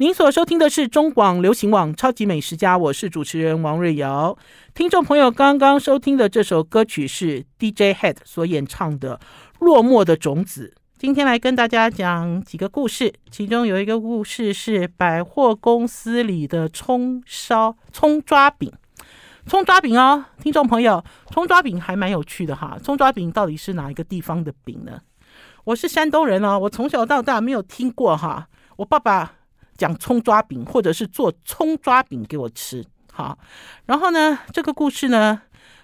您所收听的是中广流行网《超级美食家》，我是主持人王瑞瑶。听众朋友刚刚收听的这首歌曲是 DJ Head 所演唱的《落寞的种子》。今天来跟大家讲几个故事，其中有一个故事是百货公司里的葱烧葱抓饼。葱抓饼哦，听众朋友，葱抓饼还蛮有趣的哈。葱抓饼到底是哪一个地方的饼呢？我是山东人哦，我从小到大没有听过哈。我爸爸讲葱抓饼，或者是做葱抓饼给我吃。好，然后呢，这个故事呢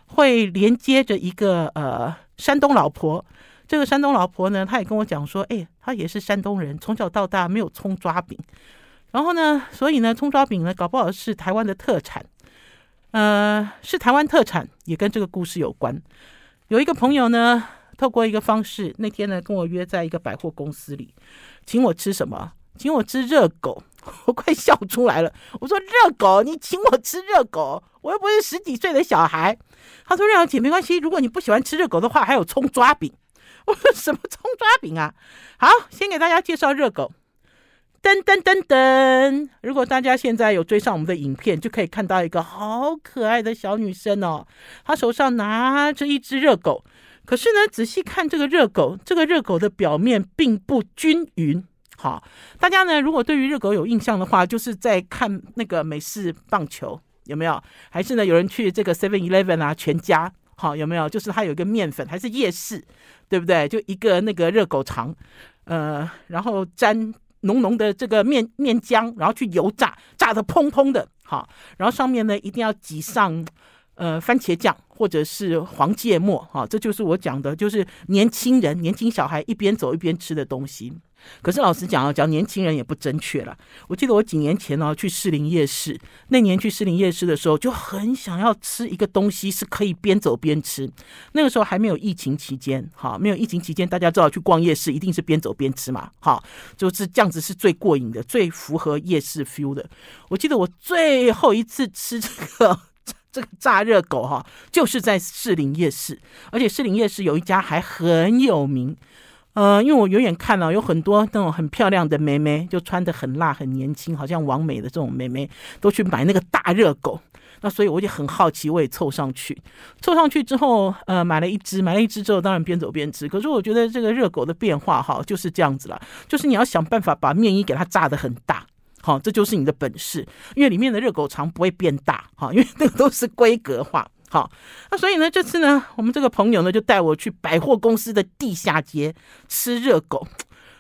会连接着一个呃山东老婆。这个山东老婆呢，她也跟我讲说，哎，她也是山东人，从小到大没有葱抓饼。然后呢，所以呢，葱抓饼呢，搞不好是台湾的特产。呃，是台湾特产，也跟这个故事有关。有一个朋友呢，透过一个方式，那天呢跟我约在一个百货公司里，请我吃什么？请我吃热狗，我快笑出来了。我说热狗，你请我吃热狗，我又不是十几岁的小孩。他说：“亮姐没关系，如果你不喜欢吃热狗的话，还有葱抓饼。”我说：“什么葱抓饼啊？”好，先给大家介绍热狗。噔噔噔噔！如果大家现在有追上我们的影片，就可以看到一个好可爱的小女生哦，她手上拿着一只热狗。可是呢，仔细看这个热狗，这个热狗的表面并不均匀。好，大家呢，如果对于热狗有印象的话，就是在看那个美式棒球，有没有？还是呢，有人去这个 Seven Eleven 啊，全家，好，有没有？就是它有一个面粉，还是夜市，对不对？就一个那个热狗肠，呃，然后沾。浓浓的这个面面浆，然后去油炸，炸得蓬蓬的，好，然后上面呢一定要挤上呃番茄酱或者是黄芥末，哈，这就是我讲的，就是年轻人、年轻小孩一边走一边吃的东西。可是老实讲啊，讲年轻人也不正确了。我记得我几年前呢去士林夜市，那年去士林夜市的时候，就很想要吃一个东西是可以边走边吃。那个时候还没有疫情期间，哈，没有疫情期间，大家知道去逛夜市一定是边走边吃嘛，哈，就是这样子是最过瘾的，最符合夜市 feel 的。我记得我最后一次吃这个 这个炸热狗哈，就是在士林夜市，而且士林夜市有一家还很有名。呃，因为我远远看了，有很多那种很漂亮的妹妹，就穿得很辣、很年轻，好像王美的这种妹妹，都去买那个大热狗。那所以我就很好奇，我也凑上去。凑上去之后，呃，买了一只，买了一只之后，当然边走边吃。可是我觉得这个热狗的变化哈，就是这样子了，就是你要想办法把面衣给它炸得很大，好，这就是你的本事。因为里面的热狗肠不会变大，哈，因为那个都是规格化。好，那所以呢，这次呢，我们这个朋友呢，就带我去百货公司的地下街吃热狗。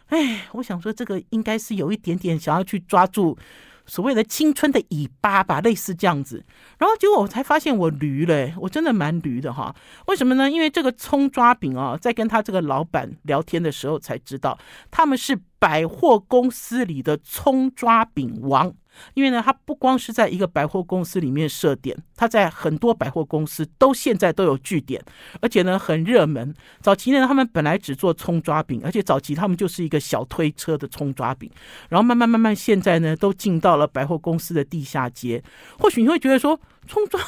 哎，我想说，这个应该是有一点点想要去抓住所谓的青春的尾巴吧，类似这样子。然后结果我才发现我驴了，我真的蛮驴的哈。为什么呢？因为这个葱抓饼啊，在跟他这个老板聊天的时候才知道，他们是百货公司里的葱抓饼王。因为呢，它不光是在一个百货公司里面设点，它在很多百货公司都现在都有据点，而且呢很热门。早期呢，他们本来只做葱抓饼，而且早期他们就是一个小推车的葱抓饼，然后慢慢慢慢现在呢都进到了百货公司的地下街。或许你会觉得说，葱抓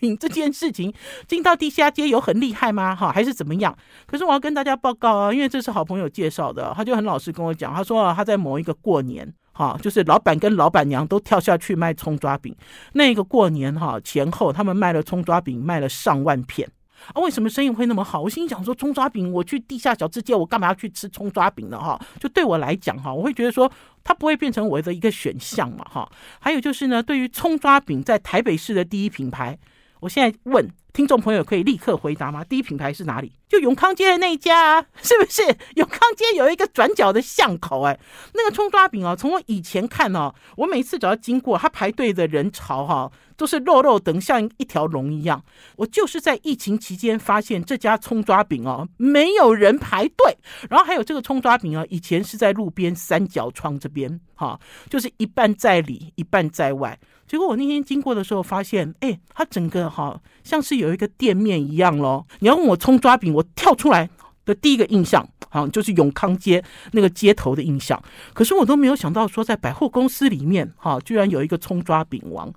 饼这件事情进到地下街有很厉害吗？哈，还是怎么样？可是我要跟大家报告啊，因为这是好朋友介绍的，他就很老实跟我讲，他说啊，他在某一个过年。哈，就是老板跟老板娘都跳下去卖葱抓饼。那个过年哈前后，他们卖了葱抓饼，卖了上万片啊！为什么生意会那么好？我心想说，葱抓饼，我去地下小吃街，我干嘛要去吃葱抓饼呢？哈，就对我来讲哈，我会觉得说，它不会变成我的一个选项嘛。哈，还有就是呢，对于葱抓饼在台北市的第一品牌，我现在问。听众朋友可以立刻回答吗？第一品牌是哪里？就永康街的那一家，啊 是不是？永康街有一个转角的巷口，哎，那个葱抓饼啊，从我以前看哦，我每次只要经过，他排队的人潮哈，都是肉肉等像一条龙一样。我就是在疫情期间发现这家葱抓饼哦，没有人排队，然后还有这个葱抓饼啊，以前是在路边三角窗这边，哈，就是一半在里，一半在外。结果我那天经过的时候，发现，哎，它整个哈像是有一个店面一样咯。你要问我葱抓饼，我跳出来的第一个印象，好像就是永康街那个街头的印象。可是我都没有想到说，在百货公司里面，哈，居然有一个葱抓饼王。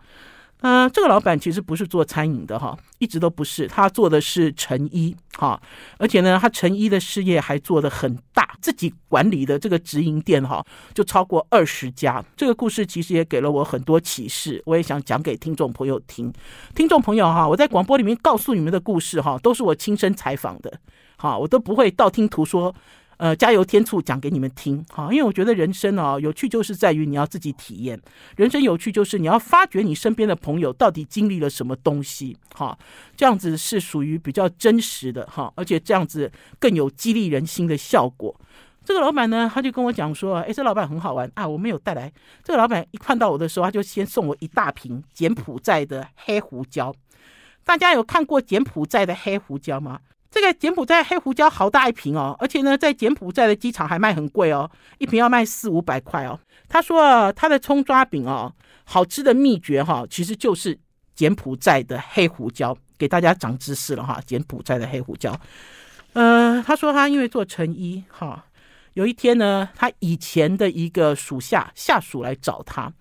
嗯、这个老板其实不是做餐饮的哈，一直都不是，他做的是成衣。哈，而且呢，他成衣的事业还做得很大，自己管理的这个直营店哈，就超过二十家。这个故事其实也给了我很多启示，我也想讲给听众朋友听。听众朋友哈，我在广播里面告诉你们的故事哈，都是我亲身采访的，哈，我都不会道听途说。呃，加油添醋讲给你们听，哈，因为我觉得人生哦，有趣就是在于你要自己体验。人生有趣就是你要发掘你身边的朋友到底经历了什么东西，哈，这样子是属于比较真实的，哈，而且这样子更有激励人心的效果。这个老板呢，他就跟我讲说，哎，这老板很好玩啊，我没有带来。这个老板一看到我的时候，他就先送我一大瓶柬埔寨的黑胡椒。大家有看过柬埔寨的黑胡椒吗？这个柬埔寨黑胡椒好大一瓶哦，而且呢，在柬埔寨的机场还卖很贵哦，一瓶要卖四五百块哦。他说啊，他的葱抓饼哦，好吃的秘诀哈，其实就是柬埔寨的黑胡椒。给大家长知识了哈，柬埔寨的黑胡椒。呃，他说他因为做成衣哈。有一天呢，他以前的一个属下下属来找他，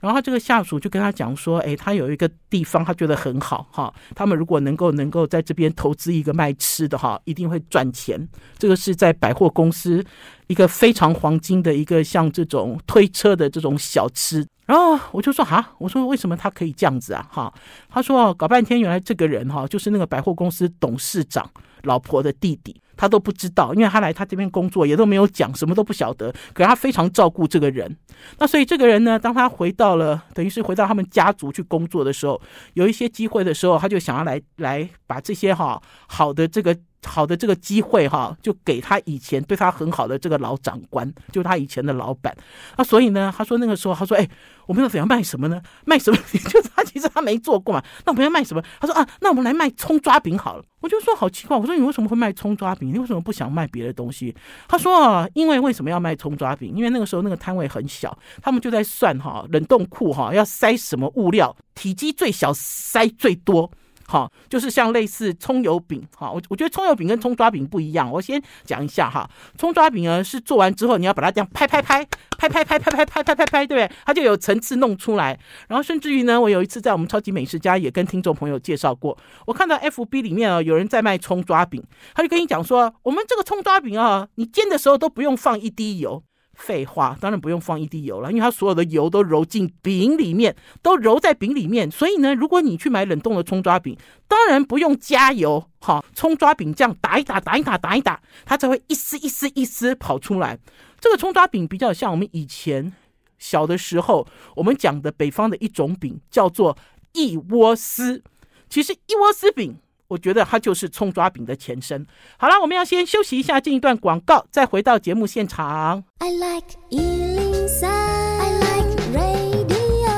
然后他这个下属就跟他讲说：“哎，他有一个地方，他觉得很好哈，他们如果能够能够在这边投资一个卖吃的哈，一定会赚钱。这个是在百货公司一个非常黄金的一个像这种推车的这种小吃。”然后我就说：“哈，我说为什么他可以这样子啊？哈，他说搞半天原来这个人哈就是那个百货公司董事长老婆的弟弟。”他都不知道，因为他来他这边工作也都没有讲，什么都不晓得。可是他非常照顾这个人。那所以这个人呢，当他回到了，等于是回到他们家族去工作的时候，有一些机会的时候，他就想要来来把这些哈好的这个。好的，这个机会哈，就给他以前对他很好的这个老长官，就是他以前的老板。那所以呢，他说那个时候，他说：“哎，我们要怎样卖什么呢？卖什么？就是他其实他没做过嘛。那我们要卖什么？他说啊，那我们来卖葱抓饼好了。我就说好奇怪，我说你为什么会卖葱抓饼？你为什么不想卖别的东西？他说啊，因为为什么要卖葱抓饼？因为那个时候那个摊位很小，他们就在算哈，冷冻库哈要塞什么物料，体积最小塞最多。”好，就是像类似葱油饼，哈，我我觉得葱油饼跟葱抓饼不一样。我先讲一下哈，葱抓饼呢是做完之后，你要把它这样拍拍拍，拍拍拍拍拍拍拍拍拍，对不对？它就有层次弄出来。然后甚至于呢，我有一次在我们超级美食家也跟听众朋友介绍过，我看到 FB 里面啊有人在卖葱抓饼，他就跟你讲说，我们这个葱抓饼啊，你煎的时候都不用放一滴油。废话，当然不用放一滴油了，因为它所有的油都揉进饼里面，都揉在饼里面。所以呢，如果你去买冷冻的葱抓饼，当然不用加油，哈，葱抓饼这样打一打，打一打，打一打，它才会一丝一丝一丝跑出来。这个葱抓饼比较像我们以前小的时候我们讲的北方的一种饼，叫做一窝丝。其实一窝丝饼。我觉得它就是葱抓饼的前身。好了，我们要先休息一下，进一段广告，再回到节目现场。I like 103, I like radio。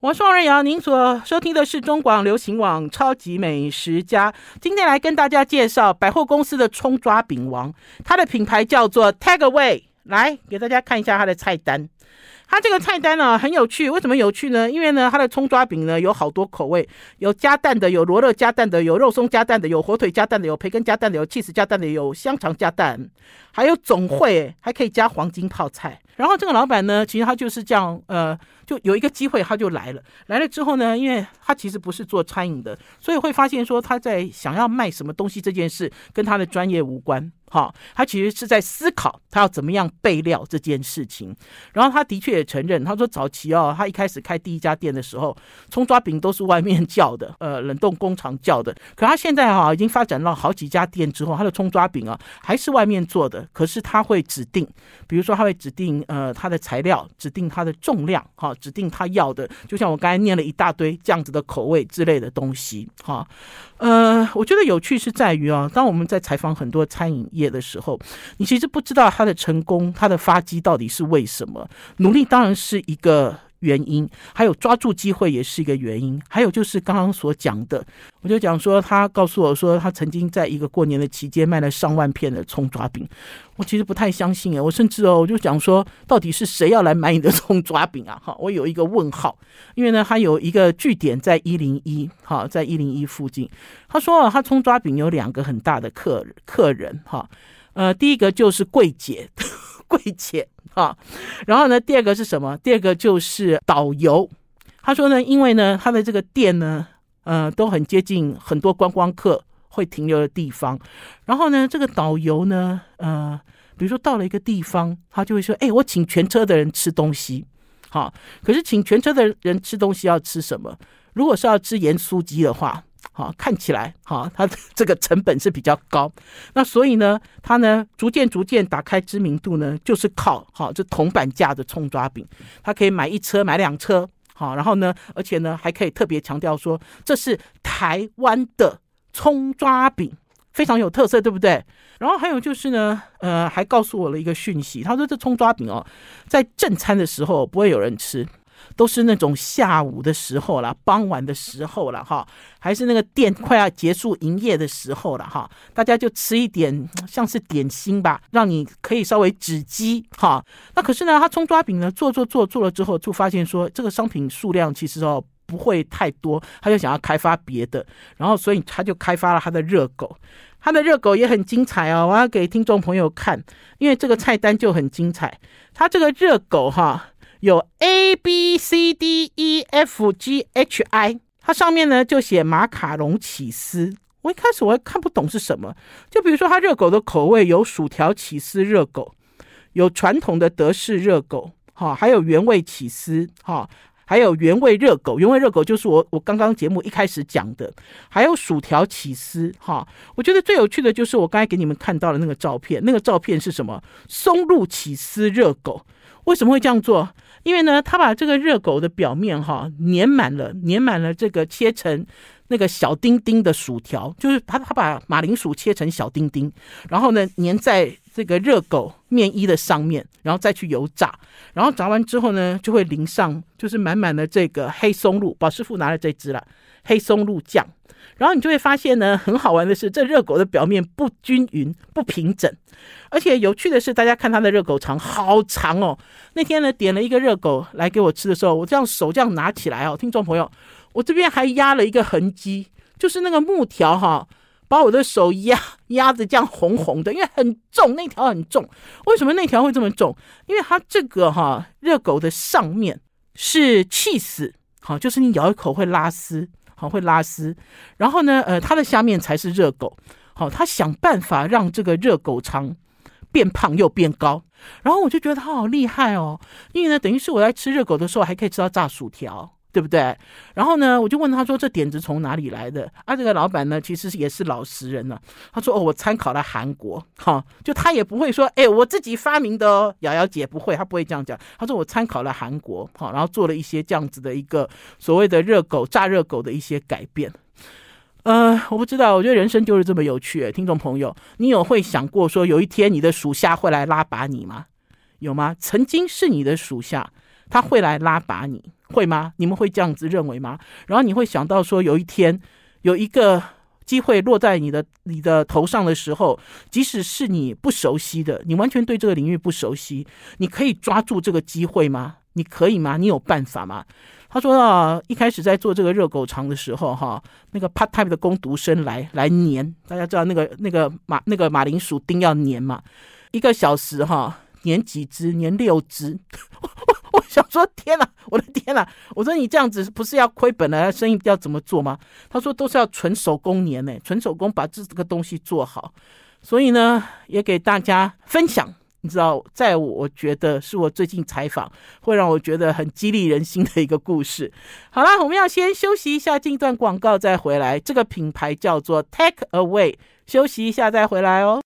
我是王瑞瑶，您所收听的是中广流行网《超级美食家》。今天来跟大家介绍百货公司的葱抓饼王，它的品牌叫做 Takeaway。来给大家看一下它的菜单。它这个菜单呢、很有趣，为什么有趣呢？因为呢，它的葱抓饼呢有好多口味，有加蛋的，有罗勒加蛋的，有肉松加蛋的，有火腿加蛋的，有培根加蛋的，有 cheese 加蛋的，有香肠加蛋，还有总会，还可以加黄金泡菜。然后这个老板呢，其实他就是这样，呃，就有一个机会他就来了。来了之后呢，因为他其实不是做餐饮的，所以会发现说他在想要卖什么东西这件事跟他的专业无关。哈，他其实是在思考他要怎么样备料这件事情。然后他的确也承认，他说早期哦，他一开始开第一家店的时候，葱抓饼都是外面叫的，呃，冷冻工厂叫的。可他现在哈已经发展到好几家店之后，他的葱抓饼啊还是外面做的，可是他会指定，比如说他会指定。呃，它的材料指定它的重量，哈，指定他要的，就像我刚才念了一大堆这样子的口味之类的东西，哈，呃，我觉得有趣是在于啊，当我们在采访很多餐饮业的时候，你其实不知道他的成功，他的发迹到底是为什么，努力当然是一个。原因，还有抓住机会也是一个原因，还有就是刚刚所讲的，我就讲说，他告诉我说，他曾经在一个过年的期间卖了上万片的葱抓饼，我其实不太相信诶，我甚至哦，我就讲说，到底是谁要来买你的葱抓饼啊？哈，我有一个问号，因为呢，他有一个据点在一零一，哈，在一零一附近，他说啊，他葱抓饼有两个很大的客客人，哈，呃，第一个就是柜姐。贵钱啊，然后呢，第二个是什么？第二个就是导游。他说呢，因为呢，他的这个店呢，呃，都很接近很多观光客会停留的地方。然后呢，这个导游呢，呃，比如说到了一个地方，他就会说：“哎，我请全车的人吃东西。”好，可是请全车的人吃东西要吃什么？如果是要吃盐酥鸡的话。好，看起来哈，它这个成本是比较高，那所以呢，它呢逐渐逐渐打开知名度呢，就是靠好这铜板价的葱抓饼，它可以买一车买两车，好，然后呢，而且呢还可以特别强调说这是台湾的葱抓饼，非常有特色，对不对？然后还有就是呢，呃，还告诉我了一个讯息，他说这葱抓饼哦，在正餐的时候不会有人吃。都是那种下午的时候了，傍晚的时候了哈，还是那个店快要结束营业的时候了哈，大家就吃一点像是点心吧，让你可以稍微止饥哈。那可是呢，他葱抓饼呢做做做做了之后，就发现说这个商品数量其实哦不会太多，他就想要开发别的，然后所以他就开发了他的热狗，他的热狗也很精彩哦，我要给听众朋友看，因为这个菜单就很精彩，他这个热狗哈。有 A B C D E F G H I，它上面呢就写马卡龙起司。我一开始我还看不懂是什么，就比如说它热狗的口味有薯条起司热狗，有传统的德式热狗，哈，还有原味起司，哈，还有原味热狗。原味热狗就是我我刚刚节目一开始讲的，还有薯条起司，哈。我觉得最有趣的就是我刚才给你们看到的那个照片，那个照片是什么？松露起司热狗。为什么会这样做？因为呢，他把这个热狗的表面哈粘满了，粘满了这个切成那个小丁丁的薯条，就是他他把马铃薯切成小丁丁，然后呢粘在这个热狗面衣的上面，然后再去油炸，然后炸完之后呢，就会淋上就是满满的这个黑松露，宝师傅拿了这支了黑松露酱。然后你就会发现呢，很好玩的是，这热狗的表面不均匀、不平整，而且有趣的是，大家看它的热狗肠好长哦。那天呢，点了一个热狗来给我吃的时候，我这样手这样拿起来哦，听众朋友，我这边还压了一个痕迹，就是那个木条哈，把我的手压压着这样红红的，因为很重，那条很重。为什么那条会这么重？因为它这个哈热狗的上面是气死，好，就是你咬一口会拉丝。好，会拉丝，然后呢，呃，它的下面才是热狗。好，他想办法让这个热狗肠变胖又变高，然后我就觉得他好厉害哦，因为呢，等于是我在吃热狗的时候还可以吃到炸薯条。对不对？然后呢，我就问他说：“这点子从哪里来的？”啊，这个老板呢，其实也是老实人了。他说：“哦，我参考了韩国，哈，就他也不会说，哎，我自己发明的哦。”瑶瑶姐不会，他不会这样讲。他说：“我参考了韩国，好，然后做了一些这样子的一个所谓的热狗、炸热狗的一些改变。”呃，我不知道，我觉得人生就是这么有趣。听众朋友，你有会想过说，有一天你的属下会来拉拔你吗？有吗？曾经是你的属下。他会来拉拔你，会吗？你们会这样子认为吗？然后你会想到说，有一天有一个机会落在你的你的头上的时候，即使是你不熟悉的，你完全对这个领域不熟悉，你可以抓住这个机会吗？你可以吗？你有办法吗？他说啊，一开始在做这个热狗肠的时候，哈，那个 part time 的工读生来来粘，大家知道那个那个马那个马铃薯丁要粘嘛，一个小时哈，粘几只？粘六只。我想说，天哪，我的天哪！我说你这样子不是要亏本了？生意要怎么做吗？他说都是要纯手工粘呢，纯手工把这这个东西做好。所以呢，也给大家分享。你知道，在我觉得是我最近采访会让我觉得很激励人心的一个故事。好啦，我们要先休息一下，进一段广告再回来。这个品牌叫做 Take Away，休息一下再回来哦。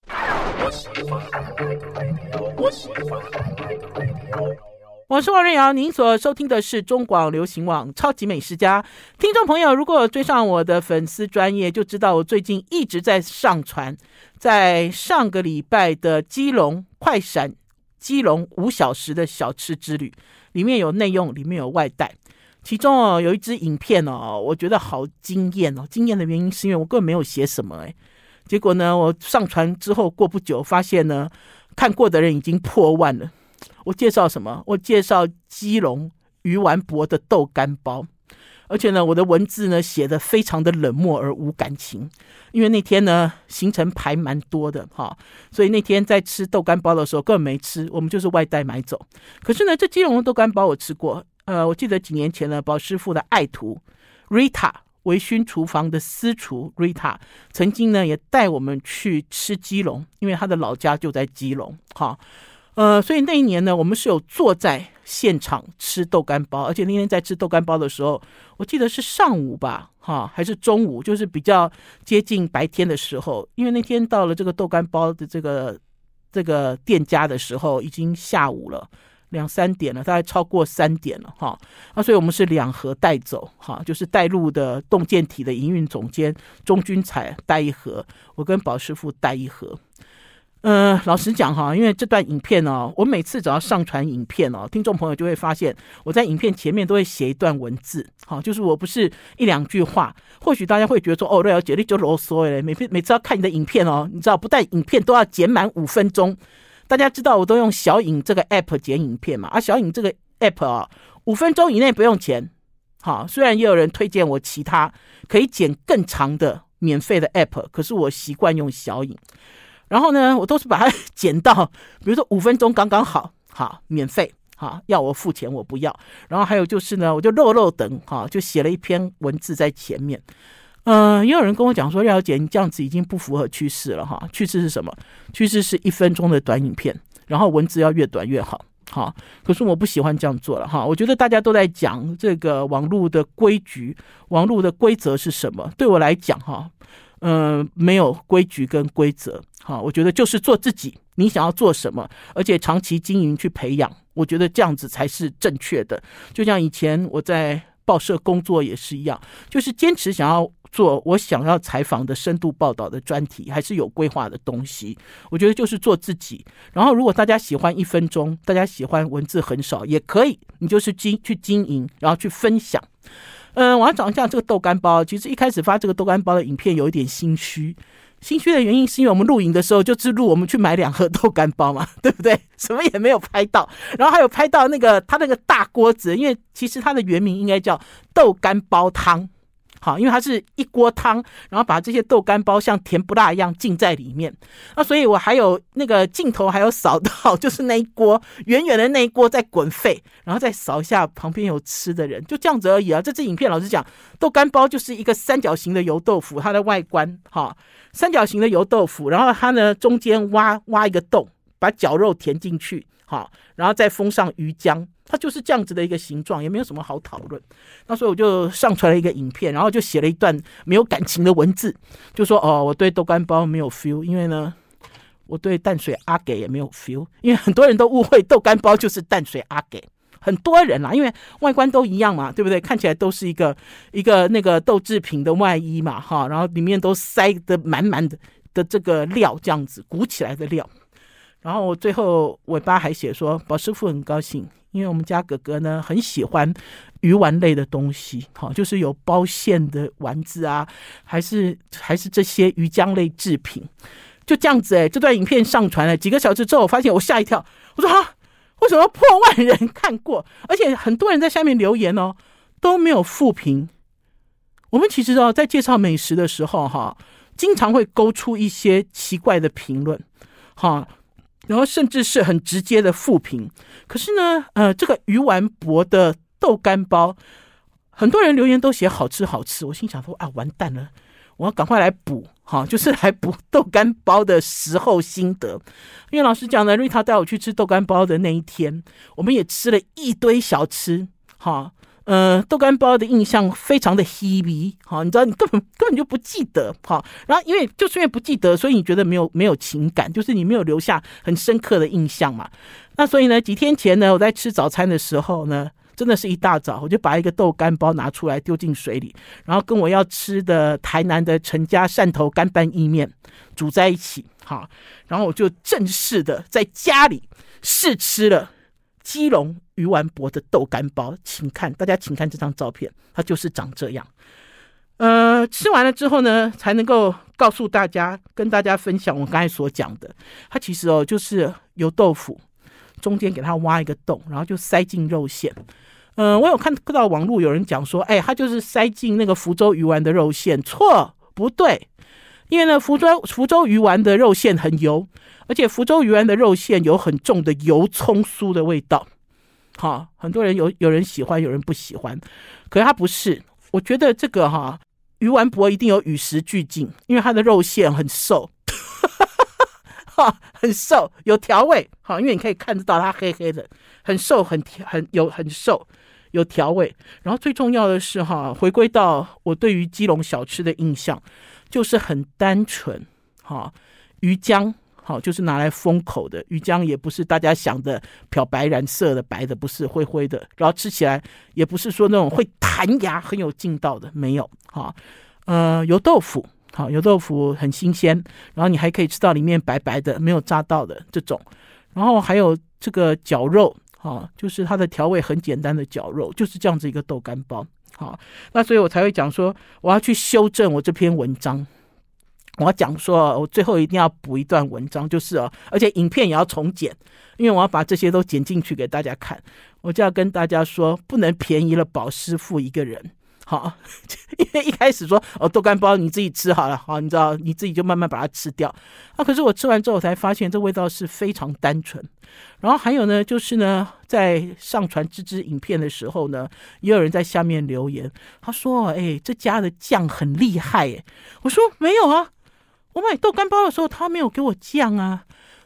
我是王瑞瑶，您所收听的是中广流行网超级美食家。听众朋友，如果追上我的粉丝专业，就知道我最近一直在上传，在上个礼拜的基隆快闪基隆五小时的小吃之旅，里面有内用，里面有外带。其中哦，有一支影片哦，我觉得好惊艳哦！惊艳的原因是因为我根本没有写什么哎，结果呢，我上传之后过不久，发现呢，看过的人已经破万了。我介绍什么？我介绍基隆鱼丸博的豆干包，而且呢，我的文字呢写得非常的冷漠而无感情，因为那天呢行程排蛮多的哈，所以那天在吃豆干包的时候根本没吃，我们就是外带买走。可是呢，这基隆的豆干包我吃过，呃，我记得几年前呢，宝师傅的爱徒 Rita 微醺厨房的私厨 Rita 曾经呢也带我们去吃基隆，因为他的老家就在基隆。哈，呃，所以那一年呢，我们是有坐在现场吃豆干包，而且那天在吃豆干包的时候，我记得是上午吧，哈，还是中午，就是比较接近白天的时候，因为那天到了这个豆干包的这个这个店家的时候，已经下午了。两三点了，大概超过三点了哈，啊，所以我们是两盒带走哈，就是带路的洞见体的营运总监钟君才带一盒，我跟宝师傅带一盒。嗯、呃，老实讲哈，因为这段影片哦，我每次只要上传影片哦，听众朋友就会发现我在影片前面都会写一段文字，好，就是我不是一两句话，或许大家会觉得说哦，瑞肴姐你就啰嗦诶，每每次要看你的影片哦，你知道不但影片都要剪满五分钟。大家知道我都用小影这个 app 剪影片嘛？啊，小影这个 app 啊，五分钟以内不用钱。好，虽然也有人推荐我其他可以剪更长的免费的 app，可是我习惯用小影。然后呢，我都是把它 剪到，比如说五分钟刚刚好，好，免费，好，要我付钱我不要。然后还有就是呢，我就漏漏等，哈，就写了一篇文字在前面。嗯、也有人跟我讲说，廖姐，你这样子已经不符合趋势了哈。趋势是什么？趋势是一分钟的短影片，然后文字要越短越好。哈，可是我不喜欢这样做了哈。我觉得大家都在讲这个网络的规矩，网络的规则是什么？对我来讲哈，呃，没有规矩跟规则。哈，我觉得就是做自己，你想要做什么，而且长期经营去培养，我觉得这样子才是正确的。就像以前我在报社工作也是一样，就是坚持想要。做我想要采访的深度报道的专题，还是有规划的东西。我觉得就是做自己。然后，如果大家喜欢一分钟，大家喜欢文字很少，也可以。你就是经去经营，然后去分享。嗯，我要讲一下这个豆干包。其实一开始发这个豆干包的影片有一点心虚，心虚的原因是因为我们录影的时候就只录我们去买两盒豆干包嘛，对不对？什么也没有拍到。然后还有拍到那个他那个大锅子，因为其实它的原名应该叫豆干煲汤。好，因为它是一锅汤，然后把这些豆干包像甜不辣一样浸在里面。那所以我还有那个镜头还有扫到，就是那一锅远远的那一锅在滚沸，然后再扫一下旁边有吃的人，就这样子而已啊。这支影片老实讲，豆干包就是一个三角形的油豆腐，它的外观哈，三角形的油豆腐，然后它呢中间挖挖一个洞，把绞肉填进去，好，然后再封上鱼浆。它就是这样子的一个形状，也没有什么好讨论。那所以我就上传了一个影片，然后就写了一段没有感情的文字，就说哦，我对豆干包没有 feel，因为呢，我对淡水阿给也没有 feel，因为很多人都误会豆干包就是淡水阿给，很多人啦，因为外观都一样嘛，对不对？看起来都是一个一个那个豆制品的外衣嘛，哈，然后里面都塞得满满的的这个料，这样子鼓起来的料。然后我最后尾巴还写说，宝师傅很高兴。因为我们家哥哥呢很喜欢鱼丸类的东西，哈，就是有包馅的丸子啊，还是还是这些鱼浆类制品，就这样子哎，这段影片上传了几个小时之后，我发现我吓一跳，我说啊，为什么破万人看过？而且很多人在下面留言哦，都没有负评。我们其实哦，在介绍美食的时候哈，经常会勾出一些奇怪的评论，哈。然后甚至是很直接的负评，可是呢，呃，这个鱼丸博的豆干包，很多人留言都写好吃好吃，我心想说啊，完蛋了，我要赶快来补，哈，就是来补豆干包的时候心得。因为老实讲呢，瑞塔带我去吃豆干包的那一天，我们也吃了一堆小吃，哈。呃，豆干包的印象非常的 heavy，，好，你知道你根本根本就不记得，好，然后因为就是因为不记得，所以你觉得没有没有情感，就是你没有留下很深刻的印象嘛。那所以呢，几天前呢，我在吃早餐的时候呢，真的是一大早，我就把一个豆干包拿出来丢进水里，然后跟我要吃的台南的陈家汕头干拌意面煮在一起，好，然后我就正式的在家里试吃了。基隆鱼丸博的豆干包，请看，大家请看这张照片，它就是长这样。呃，吃完了之后呢，才能够告诉大家，跟大家分享我刚才所讲的。它其实哦，就是油豆腐，中间给它挖一个洞，然后就塞进肉馅。呃，我有看到网络有人讲说，哎，它就是塞进那个福州鱼丸的肉馅，错，不对，因为呢，福州福州鱼丸的肉馅很油。而且福州鱼丸的肉馅有很重的油葱酥的味道，哈，很多人有有人喜欢，有人不喜欢，可是它不是。我觉得这个哈，鱼丸博一定有与时俱进，因为它的肉馅很瘦，哈，很瘦，有调味，好，因为你可以看得到它黑黑的，很瘦，很，很有很瘦，有调味。然后最重要的是哈，回归到我对于基隆小吃的印象，就是很单纯，哈，鱼浆。好，就是拿来封口的鱼浆，也不是大家想的漂白染色的白的，不是灰灰的。然后吃起来也不是说那种会弹牙、很有劲道的，没有。哈，呃，油豆腐，好，油豆腐很新鲜，然后你还可以吃到里面白白的、没有炸到的这种。然后还有这个绞肉，哈，就是它的调味很简单的绞肉，就是这样子一个豆干包。好，那所以我才会讲说，我要去修正我这篇文章。我要讲说，我最后一定要补一段文章，就是哦，而且影片也要重剪，因为我要把这些都剪进去给大家看。我就要跟大家说，不能便宜了宝师傅一个人，好，因为一开始说哦，豆干包你自己吃好了，好，你知道你自己就慢慢把它吃掉。啊，可是我吃完之后才发现，这味道是非常单纯。然后还有呢，就是呢，在上传这支影片的时候呢，也有人在下面留言，他说：“哎，这家的酱很厉害。”哎，我说没有啊。我买豆干包的时候，他没有给我酱啊，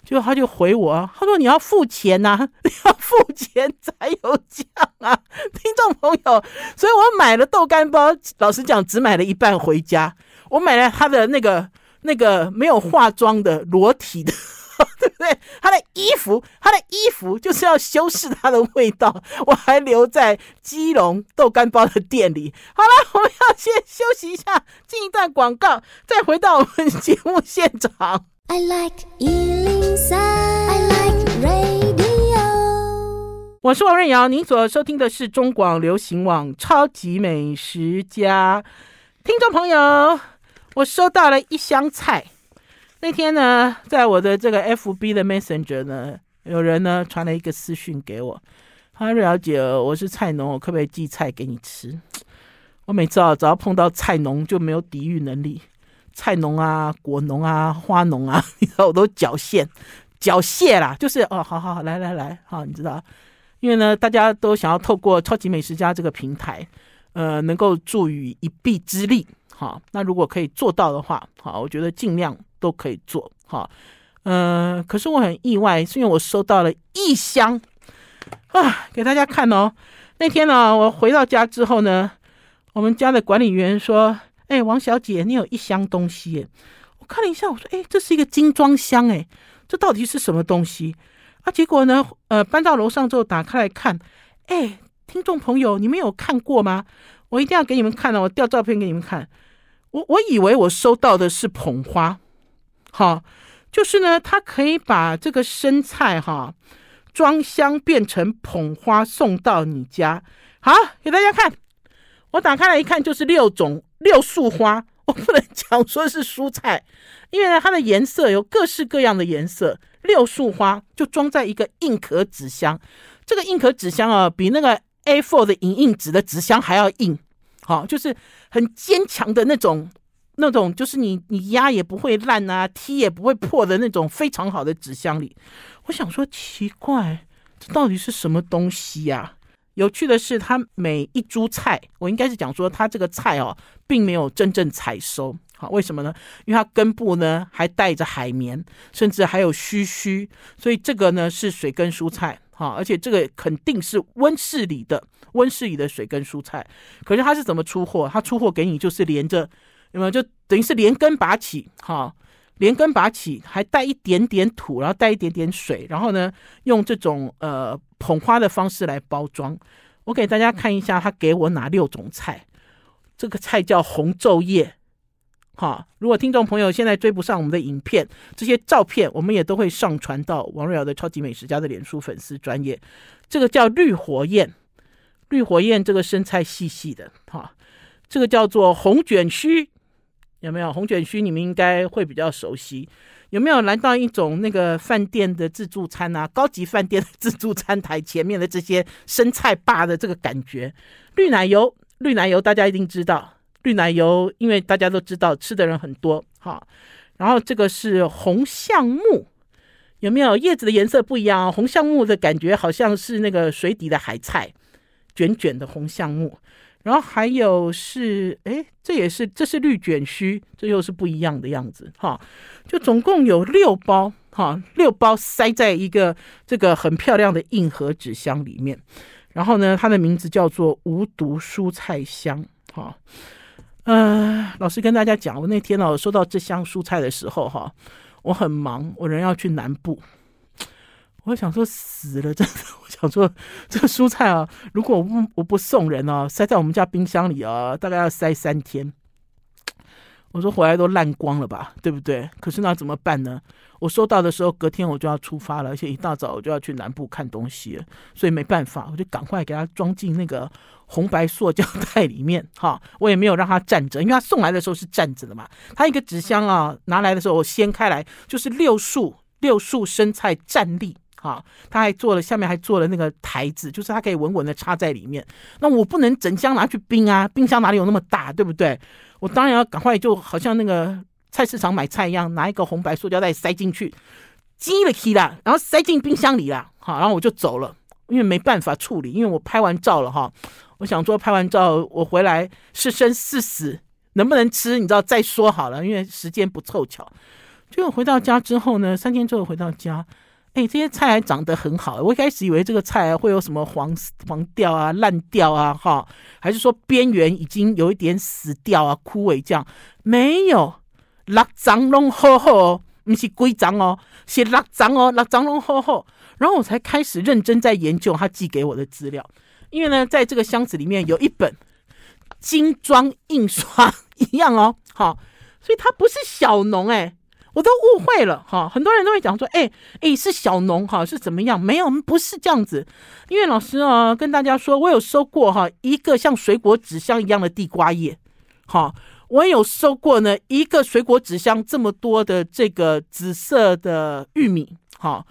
就他就回我，他说你要付钱呐、你要付钱才有酱啊，听众朋友，所以我买了豆干包，老实讲只买了一半回家，我买了他的那个那个没有化妆的裸体的。对不对？他的衣服，他的衣服就是要修饰他的味道。我还留在基隆豆干包的店里。好了，我们要先休息一下，进一段广告，再回到我们节目现场。I like 103, I like radio。我是王瑞瑶，您所收听的是中广流行网《超级美食家》。听众朋友，我收到了一箱菜。那天呢，在我的这个 FB 的 Messenger 呢，有人呢传了一个私讯给我，他说：“了解，我是菜农，我可不可以寄菜给你吃？”我每次啊，只要碰到菜农就没有抵御能力，菜农啊、果农啊、花农啊，你知道我都缴械，缴械啦，就是哦，好好好，来来来，好，你知道，因为呢，大家都想要透过超级美食家这个平台，呃，能够助于一臂之力，好，那如果可以做到的话，好，我觉得尽量。都可以做好，嗯、可是我很意外，是因为我收到了一箱啊，给大家看哦。那天呢，我回到家之后呢，我们家的管理员说：“哎，王小姐，你有一箱东西。”我看了一下，我说：“哎，这是一个精装箱，哎，这到底是什么东西？”啊，结果呢，呃，搬到楼上之后打开来看，哎，听众朋友，你们有看过吗？我一定要给你们看了，我调照片给你们看。我我以为我收到的是捧花。好，就是呢，他可以把这个生菜哈装箱变成捧花送到你家。好，给大家看，我打开来一看，就是六种六束花。我不能讲说是蔬菜，因为呢，它的颜色有各式各样的颜色。六束花就装在一个硬壳纸箱，这个硬壳纸箱啊，比那个 A4 的影印纸的纸箱还要硬。好，就是很坚强的那种。那种就是你你压也不会烂啊，踢也不会破的那种非常好的纸箱里，我想说奇怪，这到底是什么东西呀？有趣的是，它每一株菜，我应该是讲说它这个菜哦，并没有真正采收，好，为什么呢？因为它根部呢还带着海绵，甚至还有须须，所以这个呢是水根蔬菜，好，而且这个肯定是温室里的温室里的水根蔬菜。可是它是怎么出货？它出货给你就是连着。有没有就等于是连根拔起，哈，连根拔起，还带一点点土，然后带一点点水，然后呢，用这种呃捧花的方式来包装。我给大家看一下，他给我哪六种菜。这个菜叫红昼夜，哈。如果听众朋友现在追不上我们的影片，这些照片我们也都会上传到王瑞瑶的超级美食家的脸书粉丝专业。这个叫绿火焰，绿火焰这个生菜细细的，哈。这个叫做红卷须。有没有红卷须？你们应该会比较熟悉。有没有来到一种那个饭店的自助餐啊？高级饭店的自助餐台前面的这些生菜霸的这个感觉？绿奶油，绿奶油大家一定知道。绿奶油，因为大家都知道吃的人很多，哈。然后这个是红橡木，有没有叶子的颜色不一样啊？红橡木的感觉好像是那个水底的海菜，卷卷的红橡木。然后还有是，哎，这也是这是绿卷须，这又是不一样的样子哈。就总共有六包哈，六包塞在一个这个很漂亮的硬盒纸箱里面。然后呢，它的名字叫做无毒蔬菜箱哈。呃，老实跟大家讲，我那天呢，收到这箱蔬菜的时候哈，我很忙，我人要去南部。我想说死了，真的。我想说这个蔬菜啊，如果我不我不送人啊，塞在我们家冰箱里啊，大概要塞三天。我说回来都烂光了吧，对不对？可是那怎么办呢？我收到的时候，隔天我就要出发了，而且一大早我就要去南部看东西，所以没办法，我就赶快给它装进那个红白塑胶袋里面。哈，我也没有让它站着，因为它送来的时候是站着的嘛。它一个纸箱啊，拿来的时候我掀开来就是六束六束生菜站立。好，他还做了，下面还做了那个台子，就是它可以稳稳的插在里面。那我不能整箱拿去冰啊，冰箱哪里有那么大，对不对？我当然要赶快，就好像那个菜市场买菜一样，拿一个红白塑胶袋塞进去，挤了起啦，然后塞进冰箱里了。好，然后我就走了，因为没办法处理，因为我拍完照了哈。我想说拍完照我回来是生是死，能不能吃，你知道再说好了，因为时间不凑巧。就回到家之后呢，三天之后回到家。哎，这些菜还长得很好。我一开始以为这个菜会有什么黄黄掉啊、烂掉啊，哈，还是说边缘已经有一点死掉啊、枯萎这样？没有，六张拢好好哦，不是规张哦，是六张哦，六张拢好好。然后我才开始认真在研究他寄给我的资料，因为呢，在这个箱子里面有一本精装印刷 一样哦，好，所以它不是小农哎。我都误会了哈，很多人都会讲说，哎哎，是小农哈，是怎么样？没有，不是这样子。因为老师啊，跟大家说，我有收过哈一个像水果纸箱一样的地瓜叶，哈，我有收过呢一个水果纸箱这么多的这个紫色的玉米，哈，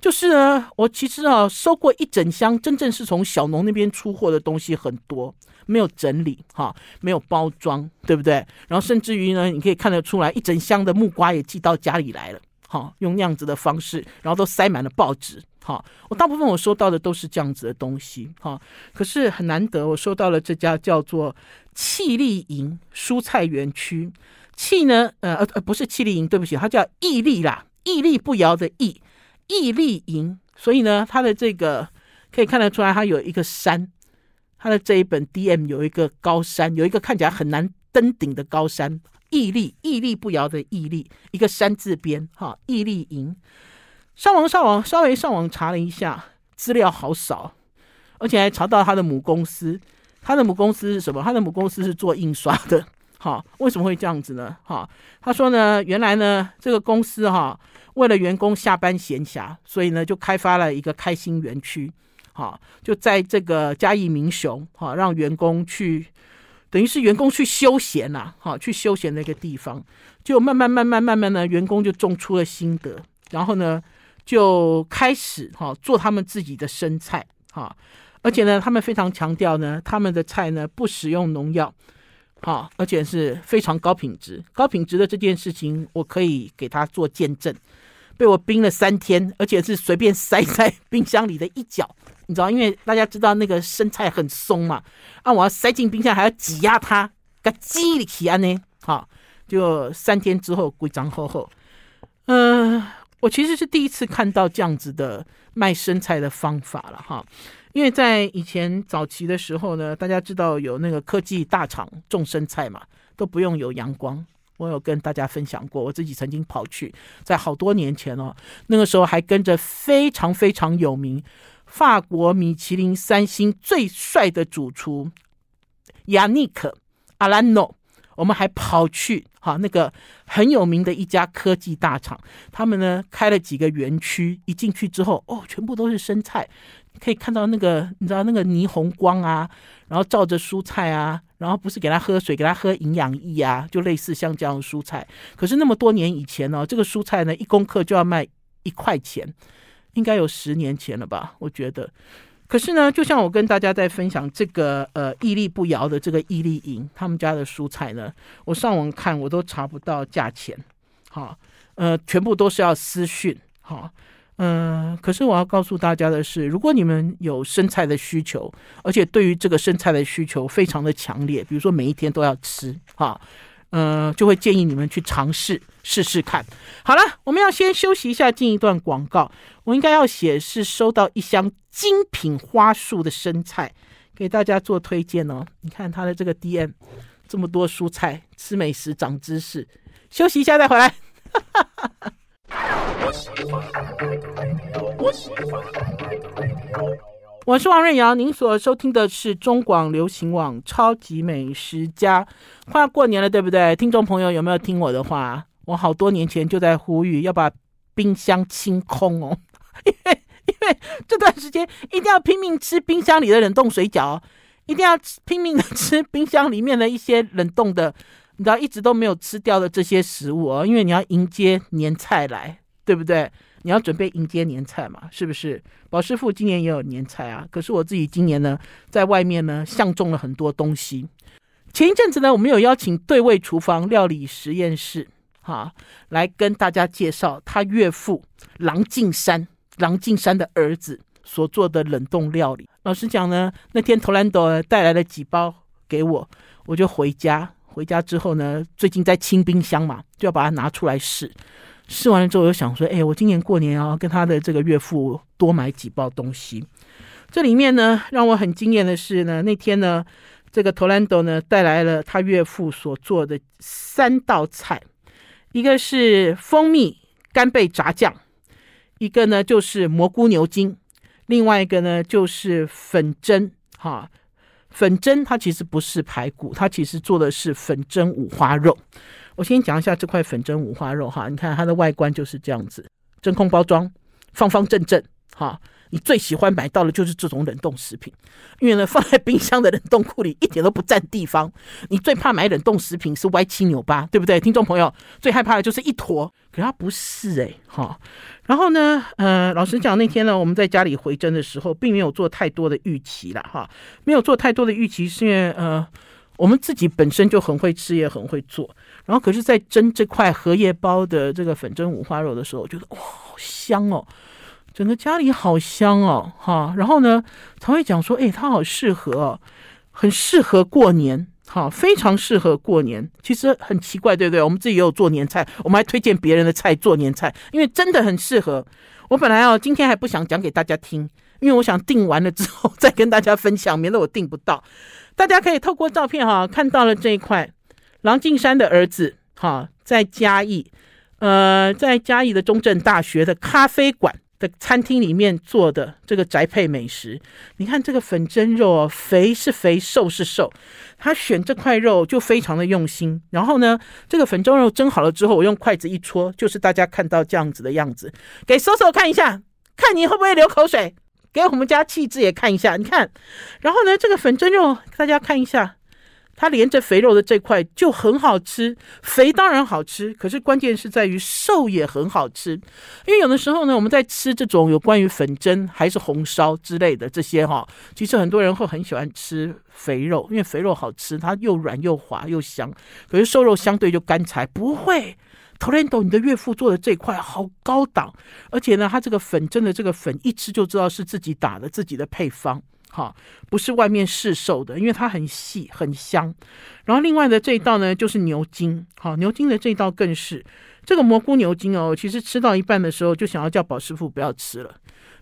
就是呢，我其实啊收过一整箱，真正是从小农那边出货的东西很多。没有整理哈，没有包装，对不对？然后甚至于呢，你可以看得出来，一整箱的木瓜也寄到家里来了，哈，用那样子的方式，然后都塞满了报纸，哈。我大部分我收到的都是这样子的东西，哈。可是很难得，我收到了这家叫做气力营蔬菜园区，气呢，呃呃不是气力营，对不起，它叫毅力啦，屹立不摇的毅，毅力营。所以呢，它的这个可以看得出来，它有一个山。他的这一本 DM 有一个高山，有一个看起来很难登顶的高山，屹立屹立不摇的屹立，一个山字边，哈，屹立营。上网上网稍微上网查了一下，资料好少，而且还查到他的母公司，他的母公司是什么？他的母公司是做印刷的，哈，为什么会这样子呢？哈，他说呢，原来呢，这个公司哈，为了员工下班闲暇，所以呢，就开发了一个开心园区。好，就在这个嘉义民雄，好，让员工去，等于是员工去休闲呐，好，去休闲的一个地方，就慢慢慢慢慢慢呢，员工就种出了心得，然后呢，就开始哈做他们自己的生菜，哈，而且呢，他们非常强调呢，他们的菜呢不使用农药，好，而且是非常高品质，高品质的这件事情，我可以给他做见证。被我冰了三天，而且是随便塞在冰箱里的一角，你知道，因为大家知道那个生菜很松嘛，啊，我要塞进冰箱还要挤压它，个挤里起啊呢，好，就三天之后规章厚厚。嗯、我其实是第一次看到这样子的卖生菜的方法了哈，因为在以前早期的时候呢，大家知道有那个科技大厂种生菜嘛，都不用有阳光。我有跟大家分享过，我自己曾经跑去，在好多年前哦，那个时候还跟着非常非常有名法国米其林三星最帅的主厨亚尼克阿兰诺，我们还跑去哈那个很有名的一家科技大厂，他们呢开了几个园区，一进去之后哦，全部都是生菜。可以看到那个，你知道那个霓虹光啊，然后照着蔬菜啊，然后不是给他喝水，给他喝营养液啊，就类似像这样的蔬菜。可是那么多年以前呢，这个蔬菜呢一公克就要卖一块钱，应该有十年前了吧？我觉得。可是呢，就像我跟大家在分享这个呃屹立不摇的这个屹立营他们家的蔬菜呢，我上网看我都查不到价钱，好，呃，全部都是要私讯，好。嗯，可是我要告诉大家的是，如果你们有生菜的需求，而且对于这个生菜的需求非常的强烈，比如说每一天都要吃，哈，嗯，就会建议你们去尝试试试看。好了，我们要先休息一下，进一段广告。我应该要写是收到一箱精品花束的生菜，给大家做推荐哦。你看它的这个 DM，这么多蔬菜，吃美食长知识。休息一下再回来。我是王瑞瑶，您所收听的是中广流行网《超级美食家》。快要过年了，对不对？听众朋友有没有听我的话？我好多年前就在呼吁要把冰箱清空哦，因为因为这段时间一定要拼命吃冰箱里的冷冻水饺，一定要拼命的吃冰箱里面的一些冷冻的。你知道一直都没有吃掉的这些食物哦，因为你要迎接年菜来，对不对？你要准备迎接年菜嘛，是不是？宝师傅今年也有年菜啊，可是我自己今年呢，在外面呢，相中了很多东西。前一阵子呢，我们有邀请对味厨房料理实验室，哈，来跟大家介绍他岳父郎静山，郎静山的儿子所做的冷冻料理。老实讲呢，那天 Tolando 带来了几包给我，我就回家。回家之后呢，最近在清冰箱嘛，就要把它拿出来试。试完了之后，我就想说，哎，我今年过年要跟他的这个岳父多买几包东西。这里面呢，让我很惊艳的是呢，那天呢，这个 Tolando 呢带来了他岳父所做的三道菜，一个是蜂蜜干贝炸酱，一个呢就是蘑菇牛筋，另外一个呢就是粉蒸哈。粉蒸它其实不是排骨，它其实做的是粉蒸五花肉。我先讲一下这块粉蒸五花肉哈，你看它的外观就是这样子，真空包装，方方正正哈。你最喜欢买到的就是这种冷冻食品，因为呢放在冰箱的冷冻库里一点都不占地方。你最怕买冷冻食品是歪七扭八，对不对？听众朋友最害怕的就是一坨，可它不是诶、哈。然后呢，呃，老实讲，那天呢我们在家里回蒸的时候，并没有做太多的预期啦。哈，没有做太多的预期，是因为呃我们自己本身就很会吃，也很会做。然后可是，在蒸这块荷叶包的这个粉蒸五花肉的时候，我觉得哇，好香哦。整个家里好香哦，哈，然后呢，才会讲说，哎，它好适合哦，很适合过年，哈，非常适合过年。其实很奇怪，对不对？我们自己也有做年菜，我们还推荐别人的菜做年菜，因为真的很适合。我本来哦，今天还不想讲给大家听，因为我想订完了之后再跟大家分享，免得我订不到。大家可以透过照片哈，看到了这一块，郎静山的儿子，哈，在嘉义，呃，在嘉义的中正大学的咖啡馆。的餐厅里面做的这个宅配美食，你看这个粉蒸肉哦，肥是肥，瘦是瘦，他选这块肉就非常的用心。然后呢，这个粉蒸肉蒸好了之后，我用筷子一戳，就是大家看到这样子的样子。给搜搜看一下，看你会不会流口水？给我们家气质也看一下，你看。然后呢，这个粉蒸肉大家看一下。它连着肥肉的这块就很好吃，肥当然好吃，可是关键是在于瘦也很好吃。因为有的时候呢，我们在吃这种有关于粉蒸还是红烧之类的这些哈，其实很多人会很喜欢吃肥肉，因为肥肉好吃，它又软又滑又香。可是瘦肉相对就干柴，不会。Tolando，你的岳父做的这块好高档，而且呢，他这个粉蒸的这个粉一吃就知道是自己打的，自己的配方。好，不是外面市售的，因为它很细很香。然后另外的这一道呢，就是牛筋。好，牛筋的这一道更是这个蘑菇牛筋哦。其实吃到一半的时候，就想要叫宝师傅不要吃了。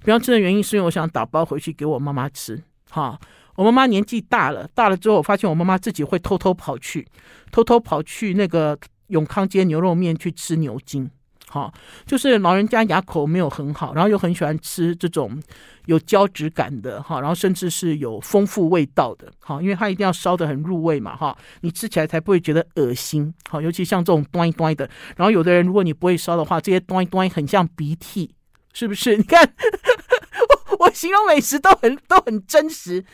不要吃的原因是因为我想打包回去给我妈妈吃。哈，我妈妈年纪大了，大了之后我发现我妈妈自己会偷偷跑去，偷偷跑去那个永康街牛肉面去吃牛筋。好，就是老人家牙口没有很好，然后又很喜欢吃这种有胶质感的哈，然后甚至是有丰富味道的，好，因为它一定要烧得很入味嘛哈，你吃起来才不会觉得恶心。好，尤其像这种端一端的，然后有的人如果你不会烧的话，这些端一端很像鼻涕，是不是？你看，我我形容美食都很都很真实。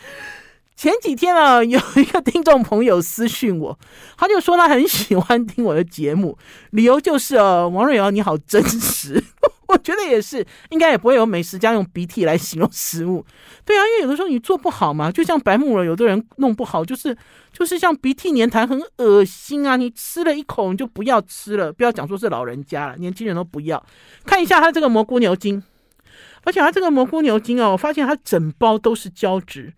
前几天啊，有一个听众朋友私讯我，他就说他很喜欢听我的节目，理由就是哦，王瑞瑶你好真实，我觉得也是，应该也不会有美食家用鼻涕来形容食物，对啊，因为有的时候你做不好嘛，就像白木耳，有的人弄不好，就是就是像鼻涕粘痰，很恶心啊，你吃了一口你就不要吃了，不要讲说是老人家了，年轻人都不要。看一下他这个蘑菇牛筋，而且他这个蘑菇牛筋哦，我发现它整包都是胶质。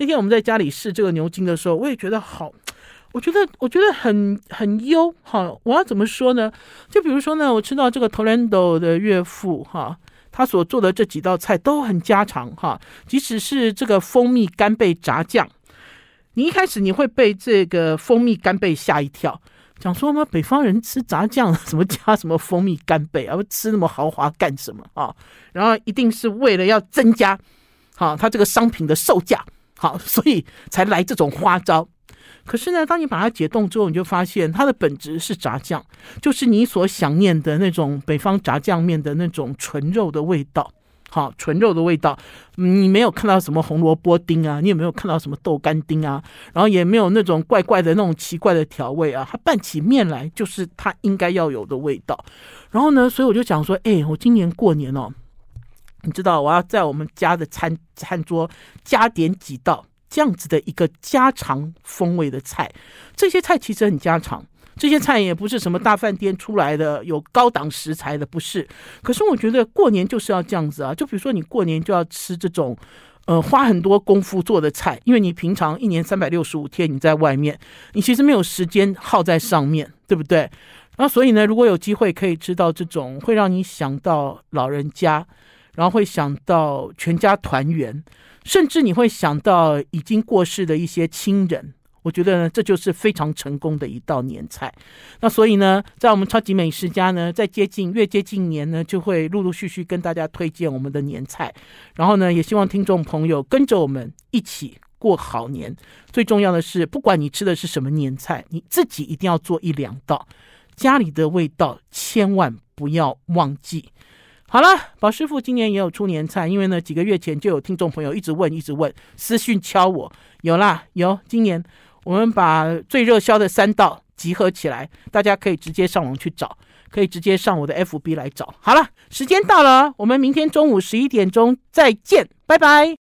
那天我们在家里试这个牛筋的时候，我也觉得好，我觉得我觉得很很优哈。我要怎么说呢？就比如说呢，我吃到这个 Torendo 的岳父哈，他所做的这几道菜都很家常哈。即使是这个蜂蜜干贝炸酱，你一开始你会被这个蜂蜜干贝吓一跳。讲说嘛，北方人吃炸酱，什么加什么蜂蜜干贝啊？吃那么豪华干什么啊？然后一定是为了要增加，好，它这个商品的售价，好，所以才来这种花招。可是呢，当你把它解冻之后，你就发现它的本质是炸酱，就是你所想念的那种北方炸酱面的那种纯肉的味道。好，纯肉的味道，你没有看到什么红萝卜丁啊，你有没有看到什么豆干丁啊？然后也没有那种怪怪的那种奇怪的调味啊，它拌起面来就是它应该要有的味道。然后呢，所以我就想说，哎，我今年过年哦，你知道我要在我们家的餐餐桌加点几道这样子的一个家常风味的菜，这些菜其实很家常。这些菜也不是什么大饭店出来的，有高档食材的，不是。可是我觉得过年就是要这样子啊，就比如说你过年就要吃这种，呃，花很多功夫做的菜，因为你平常一年三百六十五天你在外面，你其实没有时间耗在上面，对不对？然后所以呢，如果有机会可以吃到这种会让你想到老人家，然后会想到全家团圆，甚至你会想到已经过世的一些亲人。我觉得呢，这就是非常成功的一道年菜。那所以呢，在我们超级美食家呢，在接近越接近年呢，就会陆陆续续跟大家推荐我们的年菜。然后呢，也希望听众朋友跟着我们一起过好年。最重要的是，不管你吃的是什么年菜，你自己一定要做一两道，家里的味道千万不要忘记。好了，宝师傅今年也有出年菜，因为呢，几个月前就有听众朋友一直问，一直问，私讯敲我，有啦，有，今年。我们把最热销的三道集合起来，大家可以直接上网去找，可以直接上我的 FB 来找。好了，时间到了，我们明天中午十一点钟再见，拜拜。